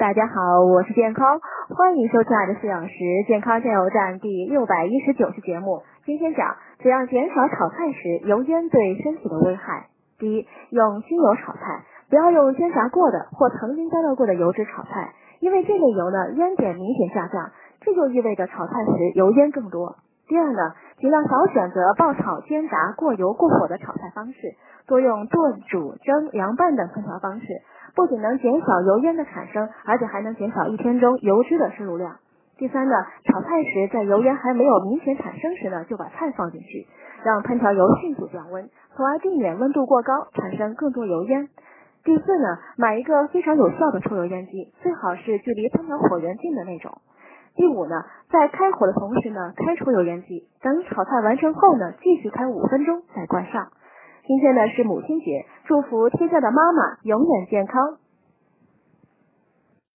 大家好，我是健康，欢迎收听爱的四小时健康加油站第六百一十九期节目。今天讲怎样减少炒菜时油烟对身体的危害。第一，用清油炒菜，不要用煎炸过的或曾经加热过的油脂炒菜，因为这类油呢烟点明显下降，这就意味着炒菜时油烟更多。第二呢，尽量少选择爆炒、煎炸、过油、过火的炒菜方式，多用炖、煮、蒸、凉拌等烹调方式。不仅能减少油烟的产生，而且还能减少一天中油脂的摄入量。第三呢，炒菜时在油烟还没有明显产生时呢，就把菜放进去，让烹调油迅速降温，从而避免温度过高产生更多油烟。第四呢，买一个非常有效的抽油烟机，最好是距离烹调火源近的那种。第五呢，在开火的同时呢，开抽油烟机，等炒菜完成后呢，继续开五分钟再关上。今天呢是母亲节，祝福天下的妈妈永远健康，